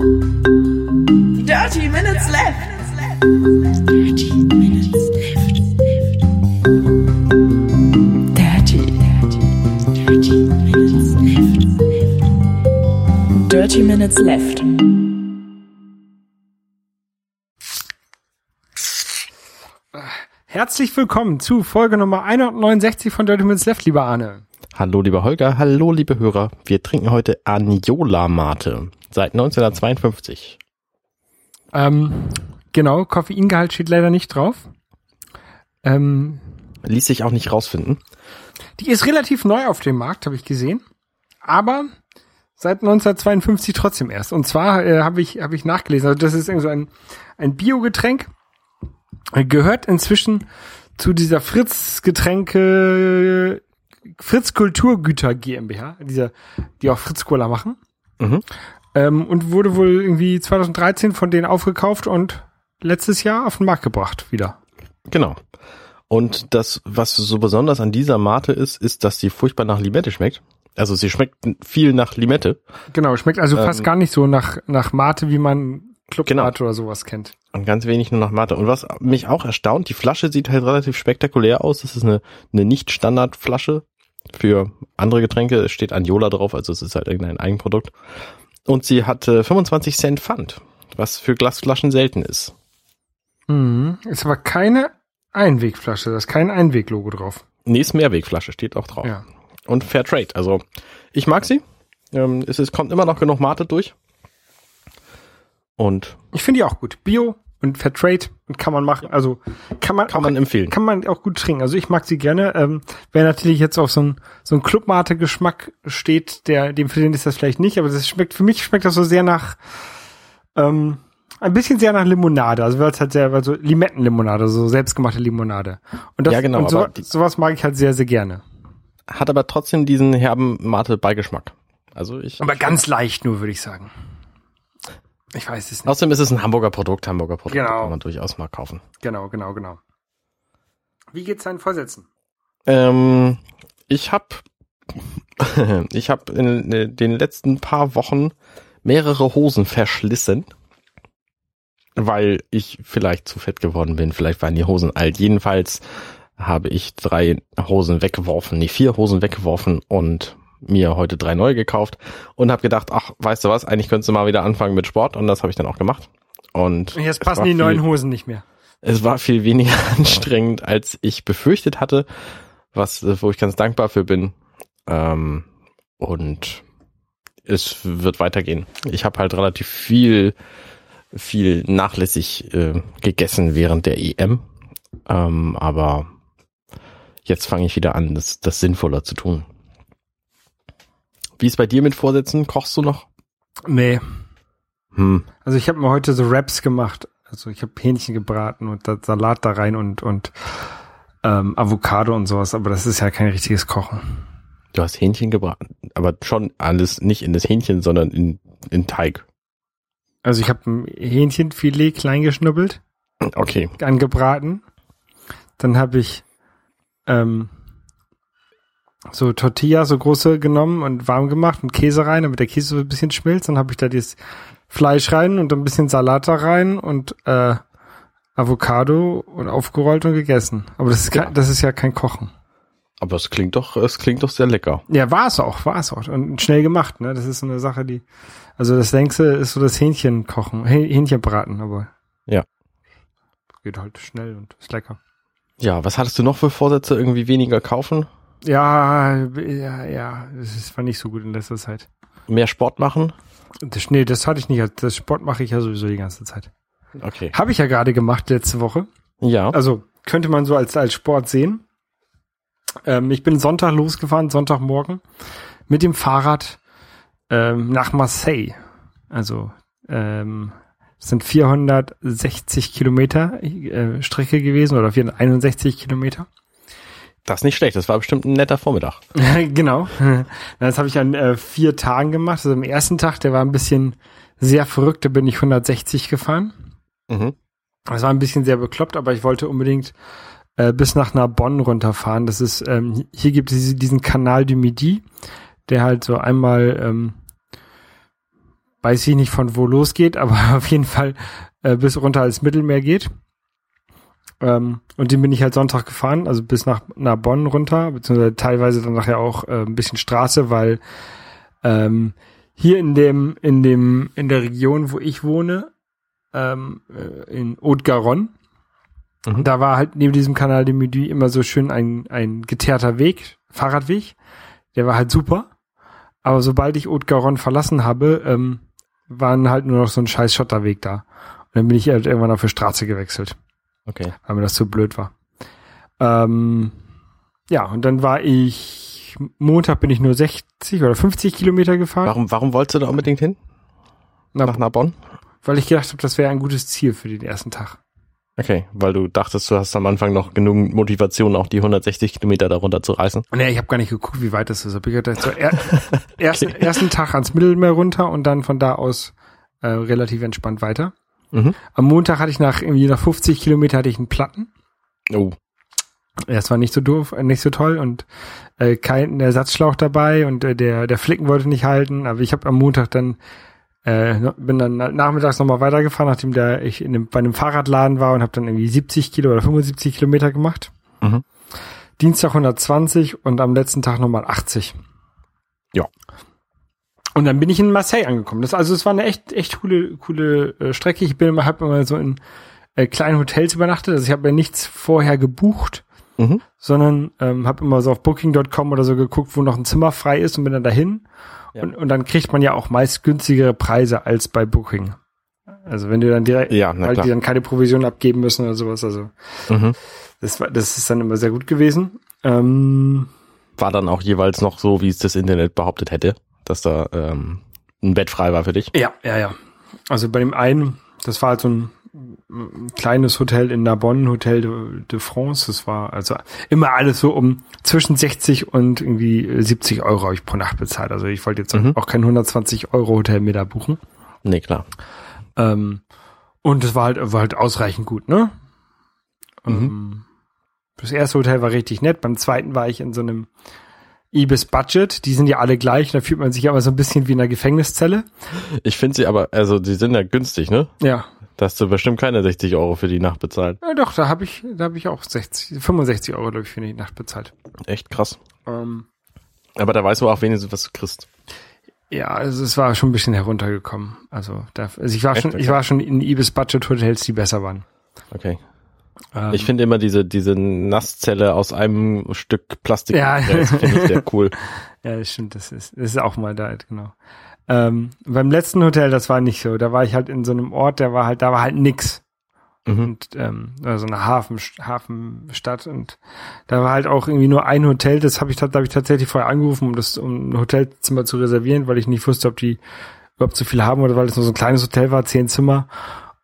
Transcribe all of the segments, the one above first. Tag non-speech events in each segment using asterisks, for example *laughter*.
Dirty Minutes Left. Dirty Minutes Left. Dirty, dirty, dirty Minutes Left. Dirty Minutes Left. Herzlich willkommen zu Folge Nummer 169 von Dirty Minutes Left, lieber Arne. Hallo lieber Holger, hallo liebe Hörer. Wir trinken heute Anjola Mate seit 1952. Ähm, genau, Koffeingehalt steht leider nicht drauf. Ähm, Ließ sich auch nicht rausfinden. die ist relativ neu auf dem Markt, habe ich gesehen. Aber seit 1952 trotzdem erst. Und zwar äh, habe ich, hab ich nachgelesen, also das ist irgendwie so ein, ein Biogetränk. Äh, Gehört inzwischen zu dieser Fritz-Getränke, Fritz Kulturgüter GmbH, dieser, die auch Fritz Cola machen. Mhm. Ähm, und wurde wohl irgendwie 2013 von denen aufgekauft und letztes Jahr auf den Markt gebracht wieder. Genau. Und das, was so besonders an dieser Mate ist, ist, dass sie furchtbar nach Limette schmeckt. Also sie schmeckt viel nach Limette Genau, schmeckt also fast Ähm, gar nicht so nach, nach Mate, wie man Club Genau. Mate oder sowas kennt. und ganz wenig nur nach Mate. Und was mich auch erstaunt, die Flasche sieht halt relativ spektakulär aus. Das ist eine, eine Nicht-Standard-Flasche. Für andere Getränke Es steht Anjola drauf, also es ist halt irgendein Eigenprodukt. Und sie hatte 25 Cent Pfand, was für Glasflaschen selten ist. Mhm. Ist aber keine Einwegflasche, da ist kein Einweglogo drauf. Nee, ist Mehrwegflasche, steht auch drauf. Ja. Und Fairtrade. Also ich mag sie. Ähm, es ist, kommt immer noch genug Mate durch. Und Ich finde die auch gut. Bio und Fairtrade und kann man machen. Also kann man kann auch, man empfehlen. kann man auch gut trinken. Also ich mag sie gerne. Ähm, wer natürlich jetzt auf so ein so ein Clubmate-Geschmack steht, der dem für den ist das vielleicht nicht, aber das schmeckt für mich schmeckt das so sehr nach ähm, ein bisschen sehr nach Limonade, also weil es halt sehr, also Limettenlimonade, so selbstgemachte Limonade. Und das, Ja, genau, Und so, sowas mag ich halt sehr, sehr gerne. Hat aber trotzdem diesen herben Mate-Beigeschmack. Also ich. Aber ganz leicht nur, würde ich sagen. Ich weiß es nicht. Außerdem ist es ein Hamburger Produkt, Hamburger Produkt Genau. kann man durchaus mal kaufen. Genau, genau, genau. Wie geht's deinen Vorsätzen? Ähm, ich habe *laughs* ich habe in äh, den letzten paar Wochen mehrere Hosen verschlissen, weil ich vielleicht zu fett geworden bin. Vielleicht waren die Hosen alt. Jedenfalls habe ich drei Hosen weggeworfen, nee, vier Hosen weggeworfen und mir heute drei neue gekauft und habe gedacht, ach, weißt du was, eigentlich könntest du mal wieder anfangen mit Sport und das habe ich dann auch gemacht. Und jetzt passen die viel- neuen Hosen nicht mehr. es war viel weniger *laughs* anstrengend, als ich befürchtet hatte, was, wo ich ganz dankbar für bin. Ähm, und es wird weitergehen. Ich habe halt relativ viel, viel nachlässig äh, gegessen während der EM. Ähm, aber jetzt fange ich wieder an, das, das sinnvoller zu tun. Wie ist bei dir mit Vorsätzen? Kochst du noch? Nee. Hm. Also ich habe mir heute so Wraps gemacht. Also ich habe Hähnchen gebraten und Salat da rein und und ähm, Avocado und sowas. Aber das ist ja kein richtiges Kochen. Du hast Hähnchen gebraten, aber schon alles nicht in das Hähnchen, sondern in, in Teig. Also ich habe ein Hähnchenfilet klein geschnubbelt, Okay. angebraten. Dann habe ich ähm, so Tortilla, so große genommen und warm gemacht und Käse rein, damit der Käse so ein bisschen schmilzt. Dann habe ich da dieses Fleisch rein und ein bisschen Salat da rein und äh, Avocado und aufgerollt und gegessen. Aber das ist, kein, das ist ja kein Kochen. Aber es klingt doch, es klingt doch sehr lecker. Ja, war es auch, war es auch. Und schnell gemacht, ne? Das ist so eine Sache, die. Also das längste ist so das Hähnchen kochen, Häh- Hähnchenbraten, aber. Ja. Geht halt schnell und ist lecker. Ja, was hattest du noch für Vorsätze? Irgendwie weniger kaufen? Ja, ja, ja, das war nicht so gut in letzter Zeit. Mehr Sport machen? Das, nee, das hatte ich nicht. Das Sport mache ich ja sowieso die ganze Zeit. Okay. Habe ich ja gerade gemacht letzte Woche. Ja. Also könnte man so als, als Sport sehen. Ähm, ich bin Sonntag losgefahren, Sonntagmorgen, mit dem Fahrrad ähm, nach Marseille. Also ähm, es sind 460 Kilometer äh, Strecke gewesen oder 461 Kilometer. Das ist nicht schlecht. Das war bestimmt ein netter Vormittag. *laughs* genau. Das habe ich an äh, vier Tagen gemacht. Also am ersten Tag, der war ein bisschen sehr verrückt, da bin ich 160 gefahren. Mhm. Das war ein bisschen sehr bekloppt, aber ich wollte unbedingt äh, bis nach Narbonne runterfahren. Das ist, ähm, hier gibt es diesen Kanal du Midi, der halt so einmal ähm, weiß ich nicht von wo losgeht, *laughs* aber auf jeden Fall äh, bis runter ins Mittelmeer geht. Ähm, und den bin ich halt Sonntag gefahren, also bis nach, nach Bonn runter, beziehungsweise teilweise dann nachher auch äh, ein bisschen Straße, weil ähm, hier in dem, in dem, in der Region, wo ich wohne, ähm, äh, in Haute-Garonne, Mhm. da war halt neben diesem Kanal de Midi immer so schön ein, ein geteerter Weg, Fahrradweg, der war halt super. Aber sobald ich Haute-Garonne verlassen habe, ähm, waren halt nur noch so ein scheiß Schotterweg da. Und dann bin ich halt irgendwann auf die Straße gewechselt Okay. weil mir das zu blöd war. Ähm, ja, und dann war ich, Montag bin ich nur 60 oder 50 Kilometer gefahren, Warum, warum wolltest du da unbedingt hin? Na, Nach Narbonne? weil ich gedacht habe, das wäre ein gutes Ziel für den ersten Tag. Okay, weil du dachtest, du hast am Anfang noch genug Motivation, auch die 160 Kilometer darunter zu reißen. Und ja, ich habe gar nicht geguckt, wie weit das ist. Ich gedacht, so er, *laughs* ersten, ersten Tag ans Mittelmeer runter und dann von da aus äh, relativ entspannt weiter. Mhm. Am Montag hatte ich nach irgendwie nach 50 Kilometer hatte ich einen Platten. Oh, Ja, Es war nicht so doof, äh, nicht so toll und äh, kein Ersatzschlauch dabei und äh, der der Flicken wollte nicht halten. Aber ich habe am Montag dann äh, bin dann na- nachmittags nochmal weitergefahren, nachdem da ich in dem, bei einem Fahrradladen war und habe dann irgendwie 70 Kilo oder 75 Kilometer gemacht. Mhm. Dienstag 120 und am letzten Tag nochmal 80. Ja. Und dann bin ich in Marseille angekommen. Das also es war eine echt echt coole coole äh, Strecke. Ich bin immer habe immer so in äh, kleinen Hotels übernachtet. Also ich habe ja nichts vorher gebucht Mhm. sondern ähm, habe immer so auf Booking.com oder so geguckt, wo noch ein Zimmer frei ist und bin dann dahin. Ja. Und, und dann kriegt man ja auch meist günstigere Preise als bei Booking. Also wenn du dann direkt, Ja, weil klar. die dann keine Provision abgeben müssen oder sowas. Also Mhm. das war, das ist dann immer sehr gut gewesen. Ähm, War dann auch jeweils noch so, wie es das Internet behauptet hätte, dass da ähm, ein Bett frei war für dich. ja, ja, ja. Also bei dem einen, das war halt so ein, ein kleines Hotel in Narbonne, Hotel de, de France. Das war also immer alles so um zwischen 60 und irgendwie 70 Euro habe ich pro Nacht bezahlt. Also ich wollte jetzt Mhm. auch kein 120 Euro Hotel mehr da buchen. Nee, klar. Ähm, und es war halt, war halt ausreichend gut, ne? Mhm. Ähm, das erste Hotel war richtig nett. Beim zweiten war ich in so einem Ibis Budget. Die sind ja alle gleich. Da fühlt man sich aber so ein bisschen wie in einer Gefängniszelle. Ich finde sie aber, also die sind ja günstig, ne? Ja. Da hast du bestimmt keine 60 Euro für die Nacht bezahlt. ja doch, da habe ich, da habe ich auch 60, 65 Euro, glaube ich, für die Nacht bezahlt. Echt krass. Ähm, Aber da weißt du auch wenigstens, was du kriegst. ja, also es war schon ein bisschen heruntergekommen. Also, da, also ich war Echt? schon, ich war schon in Ibis Budget Hotels, die besser waren. Okay. Ähm, Ich finde immer diese, diese Nasszelle aus einem Stück Plastik. Ja. das *laughs* finde ich sehr cool. *laughs* Ja, das stimmt, das ist, das ist auch mal da, genau. Ähm, beim letzten Hotel, das war nicht so. Da war ich halt in so einem Ort, der war halt, da war halt nix. Mhm. Und ähm, also eine Hafen, Hafenstadt und da war halt auch irgendwie nur ein Hotel. Das habe ich, da habe ich tatsächlich vorher angerufen, um das, um ein Hotelzimmer zu reservieren, weil ich nicht wusste, ob die überhaupt so viel haben oder weil es nur so ein kleines Hotel war, zehn Zimmer.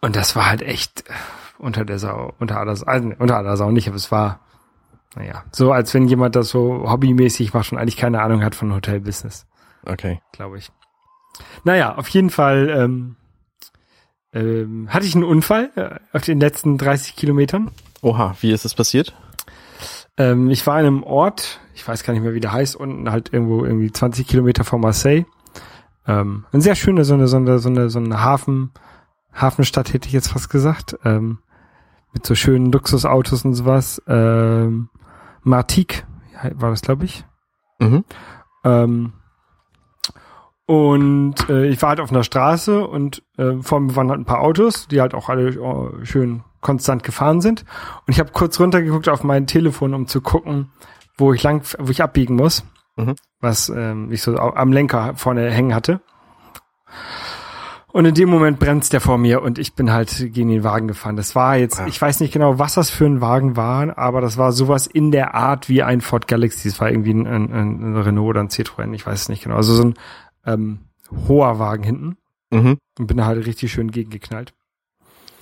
Und das war halt echt äh, unter der Sau, unter aller Sau, also, unter aller Sau nicht, aber es war, naja, so als wenn jemand das so hobbymäßig macht und eigentlich keine Ahnung hat von Hotelbusiness Okay. glaube ich. Naja, auf jeden Fall ähm, ähm, hatte ich einen Unfall äh, auf den letzten 30 Kilometern. Oha, wie ist das passiert? Ähm, ich war in einem Ort, ich weiß gar nicht mehr, wie der heißt, unten halt irgendwo irgendwie 20 Kilometer vor Marseille. Ähm, ein sehr schöne, so eine, so eine, so eine, so eine Hafen, Hafenstadt hätte ich jetzt fast gesagt. Ähm, mit so schönen Luxusautos und sowas. Ähm, Martigues war das, glaube ich. Mhm. Ähm, und äh, ich war halt auf einer Straße und äh, vor mir waren halt ein paar Autos, die halt auch alle äh, schön konstant gefahren sind. Und ich habe kurz runtergeguckt auf mein Telefon, um zu gucken, wo ich lang, wo ich abbiegen muss, Mhm. was ähm, ich so am Lenker vorne hängen hatte. Und in dem Moment bremst der vor mir und ich bin halt gegen den Wagen gefahren. Das war jetzt, Ah. ich weiß nicht genau, was das für ein Wagen war, aber das war sowas in der Art wie ein Ford Galaxy. Es war irgendwie ein, ein, ein Renault oder ein Citroën, ich weiß es nicht genau. Also so ein ähm, hoher Wagen hinten Mhm. und bin da halt richtig schön gegengeknallt.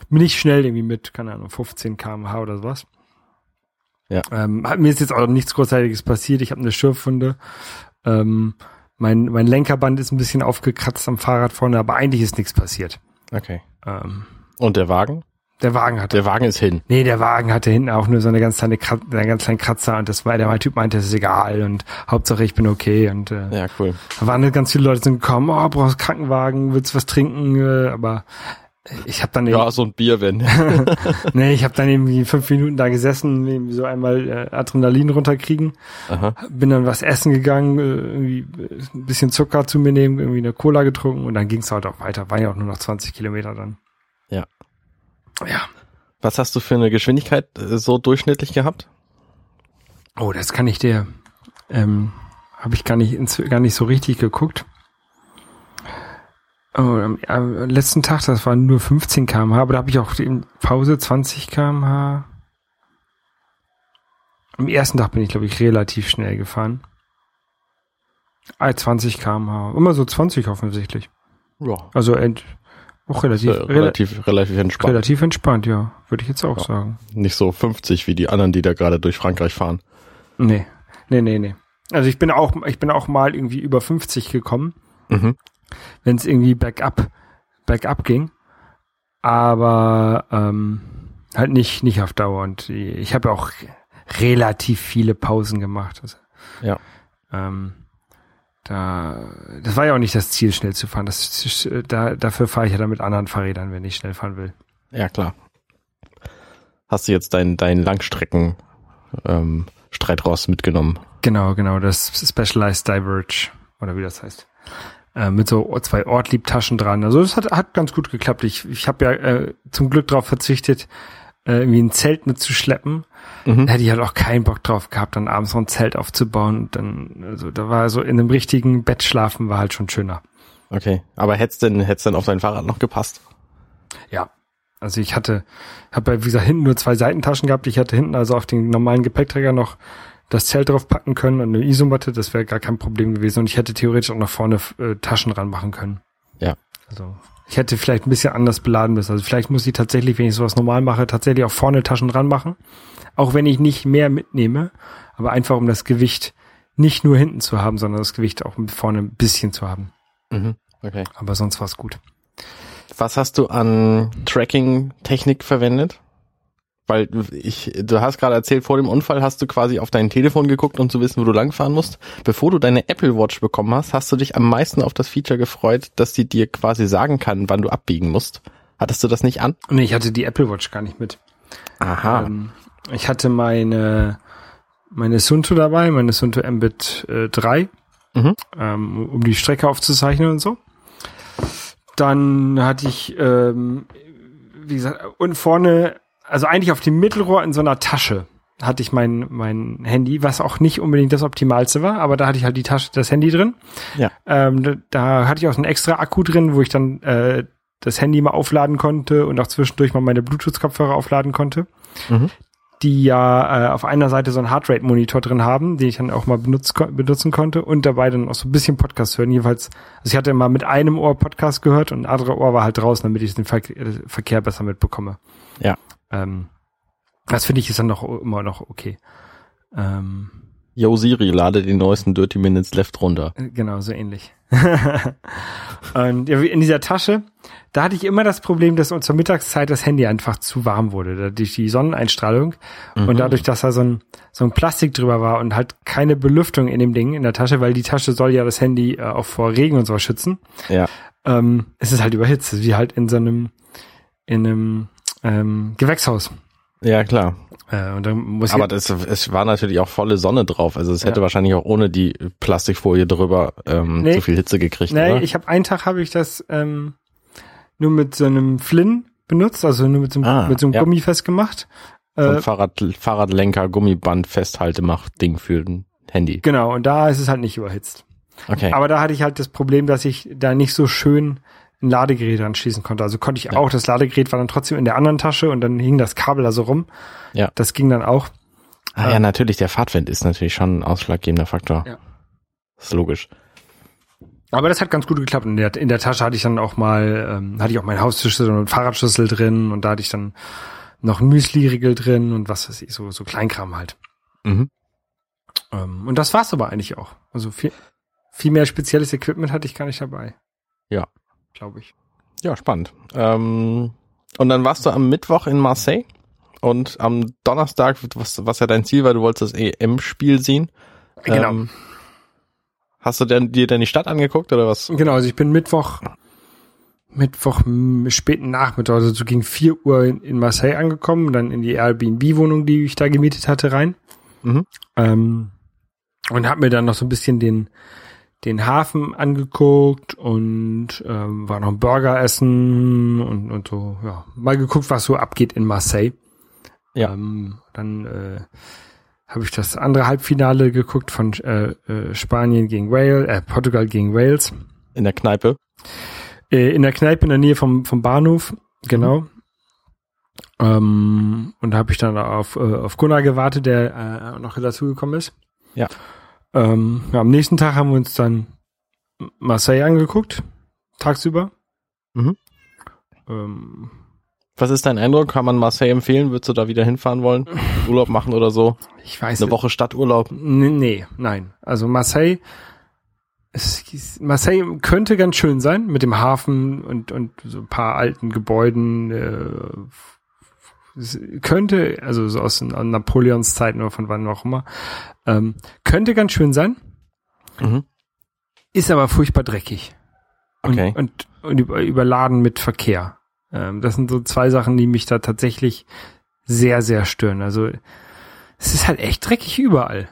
Bin nicht schnell irgendwie mit, keine Ahnung, 15 kmh oder sowas. Ja. Ähm, mir ist jetzt auch nichts Großartiges passiert. Ich habe eine Schürfwunde. Ähm, mein, mein Lenkerband ist ein bisschen aufgekratzt am Fahrrad vorne, aber eigentlich ist nichts passiert. Okay. Ähm, Und der Wagen? Der Wagen hatte. Der Wagen ist hin. Nee, der Wagen hatte hinten auch nur so eine ganz kleine, Krat einen ganz kleinen Kratzer und das war, der Typ meinte, es ist egal und Hauptsache ich bin okay und äh, Ja, cool. da waren ganz viele Leute sind gekommen, oh, brauchst Krankenwagen, willst was trinken, äh, aber ich habe dann Ja, so ein Bier, wenn. *laughs* nee, ich habe dann irgendwie fünf Minuten da gesessen, irgendwie so einmal äh, Adrenalin runterkriegen, Aha. bin dann was essen gegangen, äh, irgendwie äh, ein bisschen Zucker zu mir nehmen, irgendwie eine Cola getrunken und dann ging's halt auch weiter, waren ja auch nur noch 20 Kilometer dann. Ja. Ja. Was hast du für eine Geschwindigkeit so durchschnittlich gehabt? Oh, das kann ich dir, ähm, habe ich gar nicht, gar nicht so richtig geguckt. Oh, am, am letzten Tag, das waren nur 15 kmh, aber da habe ich auch in Pause 20 kmh. Am ersten Tag bin ich, glaube ich, relativ schnell gefahren. Ah, 20 kmh. Immer so 20 offensichtlich. Ja. Also ent, auch relativ, Äh, relativ, relativ entspannt. relativ entspannt, ja. Würde ich jetzt auch Ja. sagen. Nicht so 50 wie die anderen, die da gerade durch Frankreich fahren. Nee, nee, nee, nee. Also ich bin auch, ich bin auch mal irgendwie über 50 gekommen. Mhm. Wenn es irgendwie bergab, bergab ging. Aber ähm, halt nicht, nicht auf Dauer. Und ich habe auch relativ viele Pausen gemacht. Also, Ja. Ähm, da, das war ja auch nicht das Ziel, schnell zu fahren. Das, da, dafür fahre ich ja dann mit anderen Fahrrädern, wenn ich schnell fahren will. Ja, klar. Hast du jetzt dein, dein Langstrecken ähm, Streitross mitgenommen? Genau, genau, das Specialized Diverge, oder wie das heißt. Äh, mit so zwei Ortlieb-Taschen dran. Also das hat, hat ganz gut geklappt. Ich, ich habe ja äh, zum Glück darauf verzichtet, äh, irgendwie ein Zelt mitzuschleppen. Mhm. Da hätte ich halt auch keinen Bock drauf gehabt, dann abends so ein Zelt aufzubauen. Und dann, also da war so in einem richtigen Bett schlafen war halt schon schöner. Okay. Aber hätt's denn, hätt's denn auf dein Fahrrad noch gepasst? Ja. Also ich hatte, habe ja wie gesagt hinten nur zwei Seitentaschen gehabt. Ich hatte hinten also auf den normalen Gepäckträger noch das Zelt drauf packen können und eine Isomatte, das wäre gar kein Problem gewesen. Und ich hätte theoretisch auch noch vorne äh, Taschen ranmachen können. Ja. Also ich hätte vielleicht ein bisschen anders beladen müssen. Also vielleicht muss ich tatsächlich, wenn ich sowas normal mache, tatsächlich auch vorne Taschen ranmachen. Auch wenn ich nicht mehr mitnehme, aber einfach um das Gewicht nicht nur hinten zu haben, sondern das Gewicht auch vorne ein bisschen zu haben. Mhm. Okay. Aber sonst war es gut. Was hast du an Tracking-Technik verwendet? Weil du- ich, du hast gerade erzählt, vor dem Unfall hast du quasi auf dein Telefon geguckt, um zu wissen, wo du langfahren musst. Bevor du deine Apple Watch bekommen hast, hast du dich am meisten auf das Feature gefreut, dass die dir quasi sagen kann, wann du abbiegen musst. Hattest du das nicht an? Nee, ich hatte die Apple Watch gar nicht mit. Aha. Ähm, ich hatte meine, meine Sunto dabei, meine Sunto Mbit äh, 3, Mhm. ähm, um die Strecke aufzuzeichnen und so. Dann hatte ich, ähm, wie gesagt, und vorne, also eigentlich auf dem Mittelrohr in so einer Tasche hatte ich mein, mein Handy, was auch nicht unbedingt das Optimalste war, aber da hatte ich halt die Tasche, das Handy drin. Ja. Ähm, da, da hatte ich auch einen extra Akku drin, wo ich dann äh, das Handy mal aufladen konnte und auch zwischendurch mal meine Bluetooth-Kopfhörer aufladen konnte Mhm. die ja äh, auf einer Seite so einen Heartrate-Monitor drin haben, den ich dann auch mal benutzt, benutzen konnte und dabei dann auch so ein bisschen Podcast hören. Jedenfalls, also ich hatte mal mit einem Ohr Podcast gehört und ein andere Ohr war halt draußen, damit ich den Ver äh, Verkehr besser mitbekomme. Ja. Ähm, das finde ich ist dann noch immer noch okay. Ähm, Yo Siri, lade den neuesten Dirty Minutes Left runter. äh, genau, so ähnlich. *laughs* und in dieser Tasche, da hatte ich immer das Problem, dass zur Mittagszeit das Handy einfach zu warm wurde, durch die Sonneneinstrahlung. Mhm. Und dadurch, dass da so ein, so ein Plastik drüber war und halt keine Belüftung in dem Ding in der Tasche, weil die Tasche soll ja das Handy äh, auch vor Regen und so schützen, Ja. ähm, es ist halt überhitzt, wie halt in so einem, in einem ähm, Gewächshaus. Ja, klar. Äh, und dann muss Aber das, es war natürlich auch volle Sonne drauf. Also es hätte Ja. wahrscheinlich auch ohne die Plastikfolie drüber ähm, Nee. zu viel Hitze gekriegt. nee, oder? ich habe einen Tag habe ich das ähm, nur mit so einem Flynn benutzt, also nur mit so einem, Ah, mit so einem ja. Gummi festgemacht. so Äh, ein Fahrrad, Fahrradlenker, Gummiband, Festhaltemacht, Ding für ein Handy. genau, und da ist es halt nicht überhitzt. Okay. Aber da hatte ich halt das Problem, dass ich da nicht so schön ein Ladegerät anschließen konnte. Also konnte ich Ja. auch, das Ladegerät war dann trotzdem in der anderen Tasche und dann hing das Kabel da so rum. Ja. Das ging dann auch. ah ja, natürlich, der Fahrtwind ist natürlich schon ein ausschlaggebender Faktor. Ja. Das ist logisch. Aber das hat ganz gut geklappt. In der, in der Tasche hatte ich dann auch mal, ähm, hatte ich auch meinen Hausschlüssel und Fahrradschlüssel drin und da hatte ich dann noch ein Müsli-Riegel drin und was weiß ich, so, so Kleinkram halt. Mhm. Ähm, und das war's aber eigentlich auch. Also viel, viel mehr spezielles Equipment hatte ich gar nicht dabei. Ja. Glaube ich. Ja, spannend. Ähm, Und dann warst du am Mittwoch in Marseille und am Donnerstag, was, was ja dein Ziel war, du wolltest das EM-Spiel sehen. Genau. Ähm, hast du denn, dir denn die Stadt angeguckt oder was? Genau, also ich bin Mittwoch, Mittwoch späten Nachmittag, also so gegen 4 Uhr in, in Marseille angekommen, dann in die Airbnb-Wohnung, die ich da gemietet hatte, rein. Mhm. Ähm, und hab mir dann noch so ein bisschen den, den Hafen angeguckt und ähm, war noch ein Burger essen und, und so, ja, mal geguckt, was so abgeht in Marseille. Ja. Ähm, dann äh, habe ich das andere Halbfinale geguckt von äh, äh, Spanien gegen Wales, äh, Portugal gegen Wales. In der Kneipe. Äh, in der Kneipe in der Nähe vom, vom Bahnhof, genau. Ähm, und da habe ich dann auf, äh, auf Gunnar gewartet, der äh, noch dazugekommen ist. Ja. Ähm, ja. Am nächsten Tag haben wir uns dann Marseille angeguckt, tagsüber. Mhm. Ähm, Was ist dein Eindruck? Kann man Marseille empfehlen? Würdest du da wieder hinfahren wollen? *sighs* Urlaub machen oder so? ich weiß Eine Woche Stadturlaub? Nee, nee, nein. Also Marseille, es, Marseille könnte ganz schön sein mit dem Hafen und, und so ein paar alten Gebäuden. Äh, könnte, also so aus Napoleons Zeiten oder von wann auch immer, ähm, könnte ganz schön sein, Mhm. ist aber furchtbar dreckig. Und, Okay. und, und über, überladen mit Verkehr. Ähm, das sind so zwei Sachen, die mich da tatsächlich sehr, sehr stören. Also es ist halt echt dreckig überall.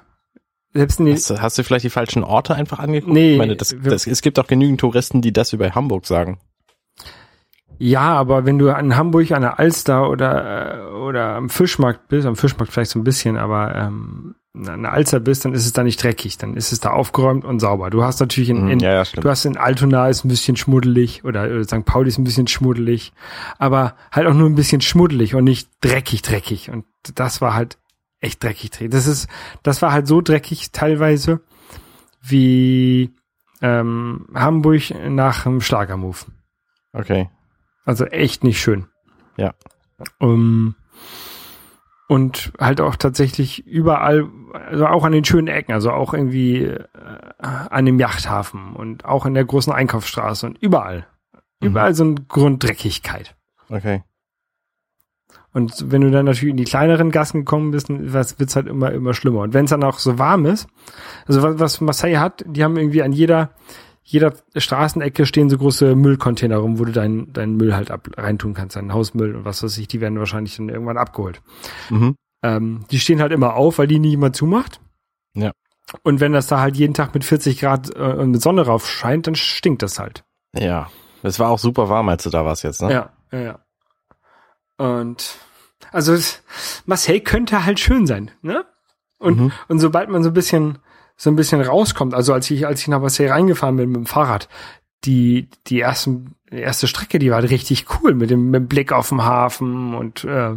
Selbst in Hast, du- hast du vielleicht die falschen Orte einfach angeguckt? Nee, ich meine, das, das, es gibt auch genügend Touristen, die das über Hamburg sagen. Ja, aber wenn du in Hamburg an der Alster oder, äh, oder am Fischmarkt bist, am Fischmarkt vielleicht so ein bisschen, aber ähm, an der Alster bist, dann ist es da nicht dreckig, dann ist es da aufgeräumt und sauber. Du hast natürlich in, Mhm, in ja, ja, du hast in Altona ist ein bisschen schmuddelig oder, oder St. Pauli ist ein bisschen schmuddelig, aber halt auch nur ein bisschen schmuddelig und nicht dreckig, dreckig. Und das war halt echt dreckig, dreckig. Das ist, das war halt so dreckig teilweise wie ähm, Hamburg nach dem Schlagermove. Okay. Also echt nicht schön. Ja. Um, und halt auch tatsächlich überall, also auch an den schönen Ecken, also auch irgendwie äh, an dem Yachthafen und auch in der großen Einkaufsstraße und überall. Mhm. Überall so eine Grunddreckigkeit. Okay. Und wenn du dann natürlich in die kleineren Gassen gekommen bist, dann wird's halt immer, immer schlimmer. Und wenn es dann auch so warm ist, also was, was Marseille hat, die haben irgendwie an jeder, jeder Straßenecke stehen so große Müllcontainer rum, wo du deinen deinen Müll halt ab, reintun kannst, deinen Hausmüll und was weiß ich, die werden wahrscheinlich dann irgendwann abgeholt. Mhm. Ähm, die stehen halt immer auf, weil die nie jemand zumacht. Ja. Und wenn das da halt jeden Tag mit 40 Grad äh, und mit Sonne rauf scheint, dann stinkt das halt. Ja. Es war auch super warm, als du da warst jetzt, ne? Ja, ja, ja. Und also Marseille könnte halt schön sein, ne? Und, Mhm. und sobald man so ein bisschen so ein bisschen rauskommt, also als ich als ich nach Marseille reingefahren bin mit dem Fahrrad, die die ersten erste Strecke, die war richtig cool mit dem, mit dem Blick auf den Hafen und äh,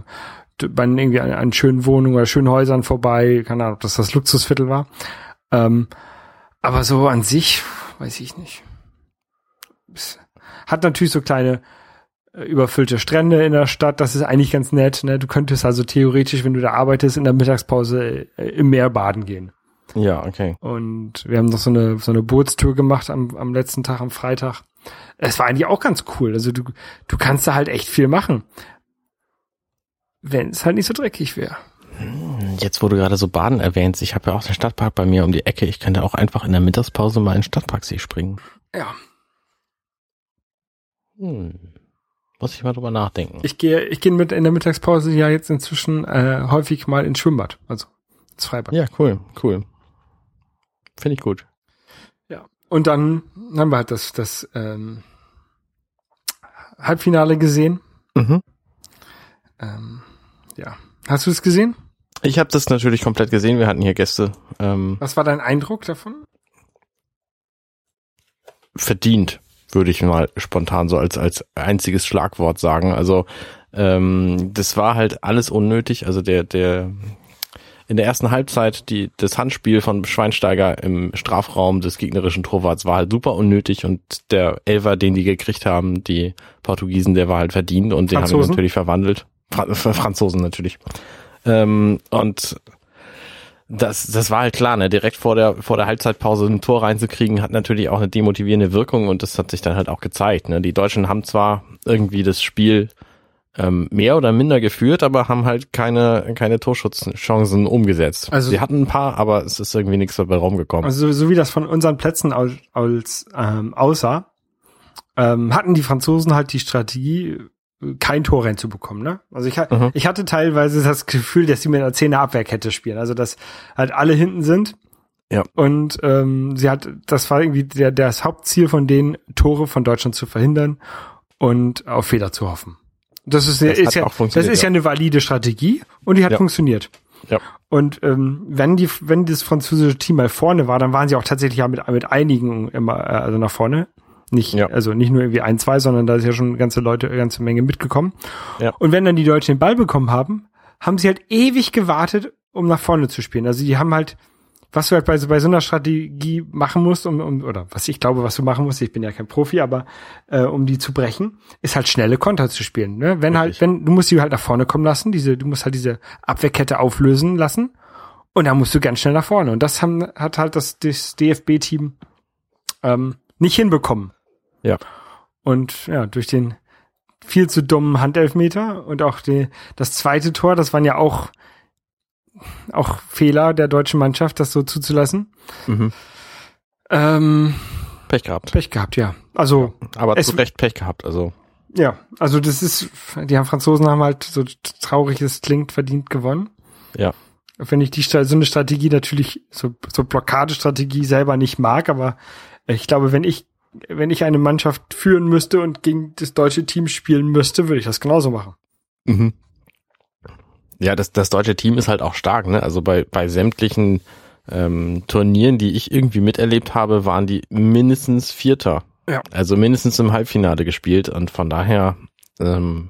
man irgendwie an, an schönen Wohnungen oder schönen Häusern vorbei, keine Ahnung, ob das das Luxusviertel war. Ähm, aber so an sich, weiß ich nicht. Es hat natürlich so kleine äh, überfüllte Strände in der Stadt, das ist eigentlich ganz nett. Ne? Du könntest also theoretisch, wenn du da arbeitest, in der Mittagspause äh, im Meer baden gehen. Ja, okay. Und wir haben noch so eine, so eine Bootstour gemacht am, am letzten Tag, am Freitag. Es war eigentlich auch ganz cool. Also du, du kannst da halt echt viel machen. Wenn es halt nicht so dreckig wäre. Jetzt, wo du gerade so Baden erwähnst, ich habe ja auch den Stadtpark bei mir um die Ecke. Ich könnte auch einfach in der Mittagspause mal in den Stadtparksee springen. Ja. Hm. Muss ich mal drüber nachdenken. Ich gehe, ich gehe mit in der Mittagspause ja jetzt inzwischen äh, häufig mal ins Schwimmbad, also ins Freibad. ja, cool, cool. Finde ich gut. Ja. Und dann haben wir halt das, das ähm, Halbfinale gesehen. Mhm. Ähm, ja. Hast du es gesehen? Ich habe das natürlich komplett gesehen. Wir hatten hier Gäste. Ähm, Was war dein Eindruck davon? verdient, würde ich mal spontan so als, als einziges Schlagwort sagen. Also ähm, das war halt alles unnötig. Also der, der in der ersten Halbzeit die, das Handspiel von Schweinsteiger im Strafraum des gegnerischen Torwarts war halt super unnötig und der Elfer, den die gekriegt haben, die Portugiesen, der war halt verdient und den haben wir Franzosen? natürlich verwandelt. Fra- Franzosen natürlich. Ähm, und das, das war halt klar, ne? Direkt vor der, vor der Halbzeitpause ein Tor reinzukriegen, hat natürlich auch eine demotivierende Wirkung und das hat sich dann halt auch gezeigt. Ne? Die Deutschen haben zwar irgendwie das Spiel ähm, mehr oder minder geführt, aber haben halt keine, keine Torschutzchancen umgesetzt. Also- Sie hatten ein paar, aber es ist irgendwie nichts dabei rumgekommen. Also so wie das von unseren Plätzen aus, als, ähm, aussah, ähm, hatten die Franzosen halt die Strategie, kein Tor reinzubekommen. Ne? Also ich, Mhm. ich hatte teilweise das Gefühl, dass sie mit einer Zehner Abwehrkette spielen. Also dass halt alle hinten sind. Ja. Und ähm, sie hat, das war irgendwie der, das Hauptziel von denen, Tore von Deutschland zu verhindern und auf Fehler zu hoffen. Das ist, Das ist ja, das ist ja ja. eine valide Strategie und die hat Ja. funktioniert. Ja. Und ähm, wenn die, wenn das französische Team mal vorne war, dann waren sie auch tatsächlich ja mit, mit einigen immer, äh, also nach vorne. Nicht, Ja. also nicht nur irgendwie ein, zwei, sondern da ist ja schon ganze Leute, eine ganze Menge mitgekommen. Ja. Und wenn dann die Deutschen den Ball bekommen haben, haben sie halt ewig gewartet, um nach vorne zu spielen. Also die haben halt, was du halt bei so, bei so einer Strategie machen musst, um, um, oder was ich glaube, was du machen musst, ich bin ja kein Profi, aber äh, um die zu brechen, ist halt schnelle Konter zu spielen. Ne? Wenn halt, wenn, du musst die halt nach vorne kommen lassen, diese, du musst halt diese Abwehrkette auflösen lassen und dann musst du ganz schnell nach vorne. Und das haben, hat halt das, das DFB-Team ähm, nicht hinbekommen. Ja. Und ja, durch den viel zu dummen Handelfmeter und auch die, das zweite Tor, das waren ja auch, auch Fehler der deutschen Mannschaft, das so zuzulassen. Mhm. Ähm, Pech gehabt. Pech gehabt, ja. Also, Aber Es- zu Recht Pech gehabt. Also ja, also das ist, die haben Franzosen haben halt, so traurig es klingt, verdient gewonnen. Ja. Wenn ich die so eine Strategie natürlich, so, so Blockadestrategie selber nicht mag, aber ich glaube, wenn ich, wenn ich eine Mannschaft führen müsste und gegen das deutsche Team spielen müsste, würde ich das genauso machen. Mhm. Ja, das, das deutsche Team ist halt auch stark, ne? Also bei, bei sämtlichen ähm, Turnieren, die ich irgendwie miterlebt habe, waren die mindestens Vierter. Ja. Also mindestens im Halbfinale gespielt und von daher ähm,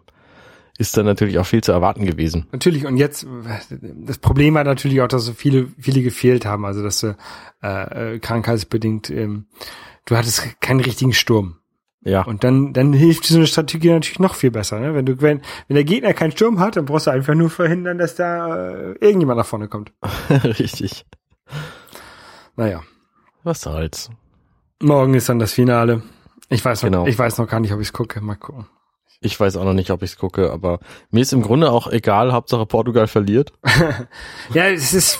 ist da natürlich auch viel zu erwarten gewesen. Natürlich, und jetzt, das Problem war natürlich auch, dass so viele, viele gefehlt haben, also dass du äh, äh, krankheitsbedingt, ähm, du hattest keinen richtigen Sturm. Ja, Und dann, dann hilft so eine Strategie natürlich noch viel besser. Ne? Wenn du, wenn, wenn der Gegner keinen Sturm hat, dann brauchst du einfach nur verhindern, dass da äh, irgendjemand nach vorne kommt. *laughs* richtig. Naja, Was soll's. morgen ist dann das Finale. Ich weiß noch, Genau. ich weiß noch gar nicht, ob ich es gucke. Mal gucken. Ich weiß auch noch nicht, ob ich's gucke, aber mir ist im Grunde auch egal, Hauptsache Portugal verliert. *laughs* Ja, es ist,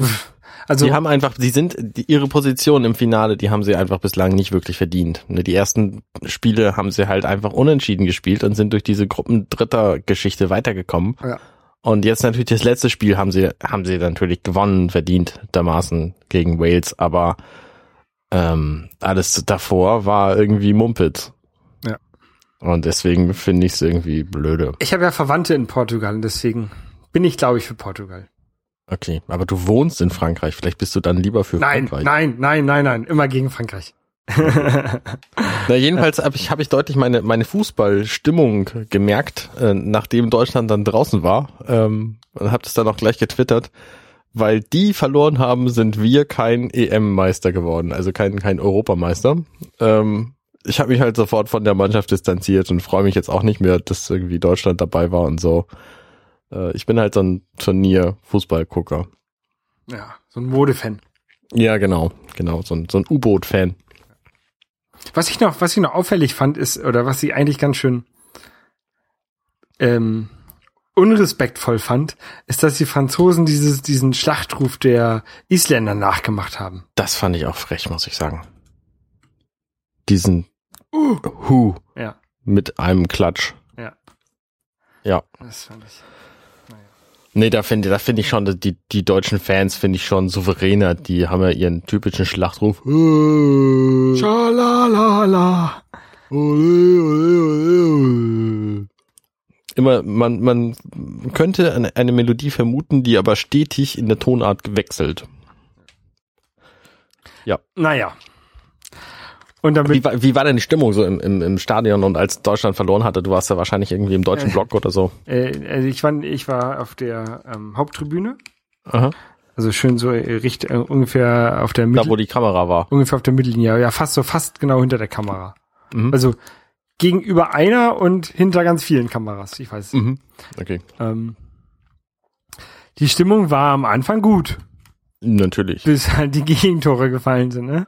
also Die haben einfach, sie sind, die, ihre Position im Finale, die haben sie einfach bislang nicht wirklich verdient. Ne, Die ersten Spiele haben sie halt einfach unentschieden gespielt und sind durch diese Gruppendritter-Geschichte weitergekommen. Ja. Und jetzt natürlich das letzte Spiel haben sie, haben sie natürlich gewonnen, verdient, dermaßen gegen Wales, aber ähm, alles davor war irgendwie Mumpitz. Ja. Und deswegen finde ich es irgendwie blöde. ich habe ja Verwandte in Portugal und deswegen bin ich, glaube ich, für Portugal. Okay, aber du wohnst in Frankreich, vielleicht bist du dann lieber für Nein, Frankreich. nein, nein, nein, nein, immer gegen Frankreich. *laughs* Na, jedenfalls habe ich, hab ich deutlich meine, meine Fußballstimmung gemerkt, äh, nachdem Deutschland dann draußen war. Ähm, und habe das dann auch gleich getwittert. Weil die verloren haben, sind wir kein EM-Meister geworden, also kein, kein Europameister. Ähm, ich habe mich halt sofort von der Mannschaft distanziert und freue mich jetzt auch nicht mehr, dass irgendwie Deutschland dabei war und so. Äh, ich bin halt so ein Turnier-Fußballgucker. Ja, so ein Modefan. Ja, genau, genau, so ein, so ein U-Boot-Fan. Was ich noch, was ich noch auffällig fand, ist, oder was ich eigentlich ganz schön ähm, unrespektvoll fand, ist, dass die Franzosen dieses, diesen Schlachtruf der Isländer nachgemacht haben. Das fand ich auch frech, muss ich sagen. Diesen Hu Ja, mit einem Klatsch. ja. Ja. Das fand ich. Nee, da finde da finde ich schon, die, die deutschen Fans finde ich schon souveräner. Die haben ja ihren typischen Schlachtruf. Schalalala. Immer, man, man könnte eine, eine Melodie vermuten, die aber stetig in der Tonart wechselt. Naja. Und damit, Wie, war- wie war denn die Stimmung so im, im, im Stadion und als Deutschland verloren hatte? Du warst ja wahrscheinlich irgendwie im deutschen Block oder so. äh, also ich war, ich war auf der ähm, Haupttribüne, Aha. also schön so äh, richt, äh, ungefähr auf der Da, Mittel, wo die Kamera war. ungefähr auf der Mittellinie, ja, fast so, fast genau hinter der Kamera. Mhm. Also gegenüber einer und hinter ganz vielen Kameras. Ich weiß. Mhm. Okay. Ähm, die Stimmung war am Anfang gut, Natürlich. bis halt die Gegentore gefallen sind. Ne?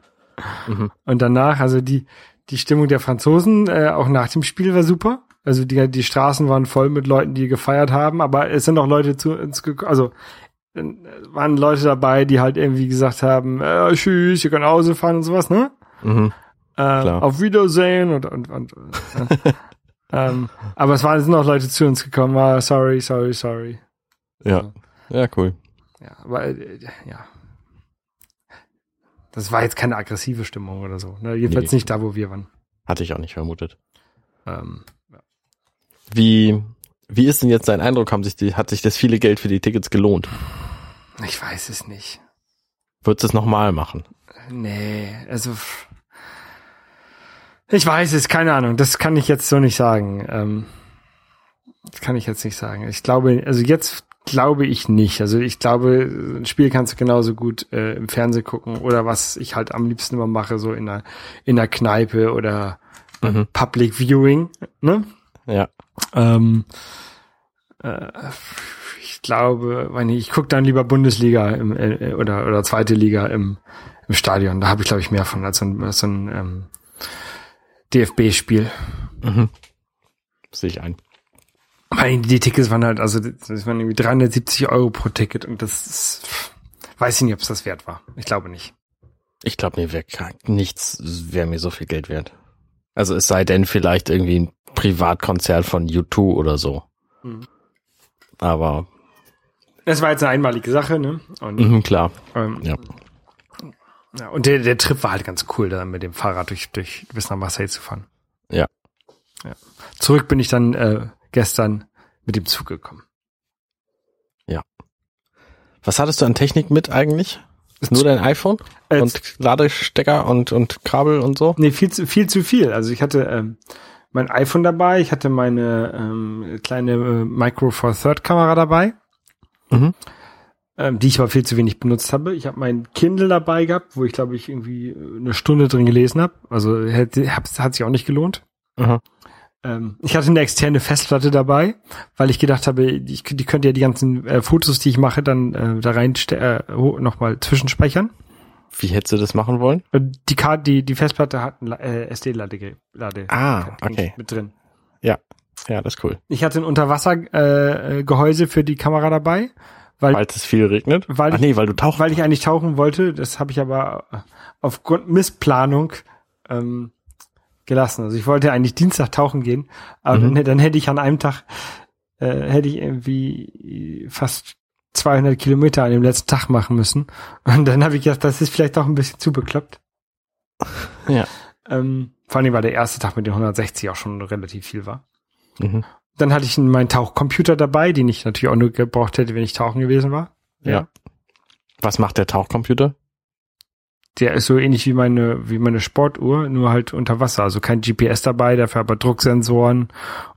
Mhm. Und danach, also die die Stimmung der Franzosen, äh, auch nach dem Spiel war super. Also die, die Straßen waren voll mit Leuten, die gefeiert haben, aber es sind auch Leute zu uns gekommen, also äh, waren Leute dabei, die halt irgendwie gesagt haben, äh, tschüss, ihr könnt nach Hause fahren und sowas, ne? Mhm. Äh, auf Wiedersehen und, und, und äh, *laughs* ähm, aber es waren sind auch Leute zu uns gekommen, ah, sorry, sorry, sorry. Ja. Ja, cool. Ja, aber äh, ja. Das war jetzt keine aggressive Stimmung oder so. Ne? Jedenfalls Nee. nicht da, wo wir waren. Hatte ich auch nicht vermutet. Ähm, Wie, wie ist denn jetzt dein Eindruck? Haben sich die, hat sich das viele Geld für die Tickets gelohnt? ich weiß es nicht. Würdest du es nochmal machen? Nee, also ich weiß es, keine Ahnung. Das kann ich jetzt so nicht sagen. Ähm, das kann ich jetzt nicht sagen. Ich glaube, also jetzt glaube ich nicht. Also ich glaube, ein Spiel kannst du genauso gut äh, im Fernsehen gucken oder was ich halt am liebsten immer mache, so in der in der Kneipe oder Mhm. Public Viewing. Ne? Ja. Ähm, äh, ich glaube, ich, ich gucke dann lieber Bundesliga im, äh, oder oder zweite Liga im, im Stadion. Da habe ich glaube ich mehr von als so ein, als so ein ähm, DFB-Spiel. Mhm. Sehe ich ein. Weil die Tickets waren halt, also das waren irgendwie 370 Euro pro Ticket und das ist, weiß ich nicht, ob es das wert war. Ich glaube nicht. Ich glaube, mir wäre nichts wäre mir so viel Geld wert. Also es sei denn vielleicht irgendwie ein Privatkonzert von U2 oder so. Mhm. Aber Es war jetzt eine einmalige Sache, ne? Und, mhm, klar. ähm, Ja. ja, und der, der Trip war halt ganz cool, da mit dem Fahrrad durch, durch bis nach Marseille zu fahren. Ja. ja. Zurück bin ich dann äh, gestern mit dem Zug gekommen. Was hattest du an Technik mit eigentlich? Nur dein iPhone Äh, und Ladestecker und und Kabel und so? Nee, viel zu viel. Zu viel. Also ich hatte ähm, mein iPhone dabei, ich hatte meine ähm, kleine äh, Micro Four Third Kamera dabei, Mhm. ähm, die ich aber viel zu wenig benutzt habe. Ich habe mein Kindle dabei gehabt, wo ich glaube ich irgendwie eine Stunde drin gelesen habe. Also hätte, hat sich auch nicht gelohnt. Aha. Ähm, ich hatte eine externe Festplatte dabei, weil ich gedacht habe, ich, die könnte ja die ganzen äh, Fotos, die ich mache, dann äh, da rein äh, nochmal zwischenspeichern. Wie hättest du das machen wollen? Und die Karte, die, die Festplatte hat ein äh, SD-Lade Lade Ah, okay. mit drin. Ja, das ist cool. Ich hatte ein Unterwassergehäuse äh, für die Kamera dabei, weil, Falls es viel regnet? Weil Ach nee, weil du tauchst. weil ich eigentlich tauchen wollte. Das habe ich aber äh, aufgrund Missplanung ähm, gelassen. Also ich wollte eigentlich Dienstag tauchen gehen, aber Mhm. dann, dann hätte ich an einem Tag äh, hätte ich irgendwie fast 200 Kilometer an dem letzten Tag machen müssen. Und dann habe ich gedacht, das ist vielleicht auch ein bisschen zu bekloppt. *laughs* Ja. Ähm, vor allem, weil der erste Tag mit den 160 auch schon relativ viel war. Mhm. Dann hatte ich meinen Tauchcomputer dabei, den ich natürlich auch nur gebraucht hätte, wenn ich tauchen gewesen war. Ja. Was macht der Tauchcomputer? Der ist so ähnlich wie meine, wie meine Sportuhr, nur halt unter Wasser. Also kein GPS dabei, dafür aber Drucksensoren.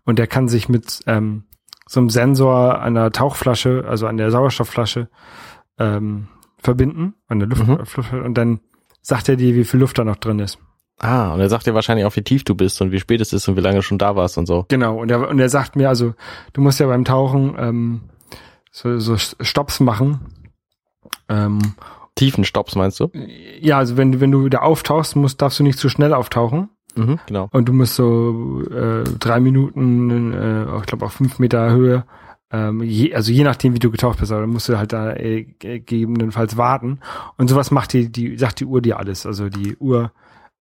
Und der kann sich mit ähm, so einem Sensor an der Tauchflasche, also an der Sauerstoffflasche, ähm, verbinden, an der Luft, Mhm. Luft und dann sagt er dir, wie viel Luft da noch drin ist. Ah, und er sagt dir wahrscheinlich auch, wie tief du bist und wie spät es ist und wie lange du schon da warst und so. Genau, und er, und er sagt mir, also du musst ja beim Tauchen ähm, so, so Stops machen. Ähm, Tiefenstopps meinst du? ja, also wenn, wenn du wieder auftauchst, musst, darfst du nicht zu schnell auftauchen. Mhm, genau. Und du musst so äh, drei Minuten, äh, ich glaube auf fünf Meter Höhe, ähm, je, also je nachdem, wie du getaucht bist, aber dann musst du halt da äh, gegebenenfalls warten. Und sowas macht die, die, sagt die Uhr dir alles. Also die Uhr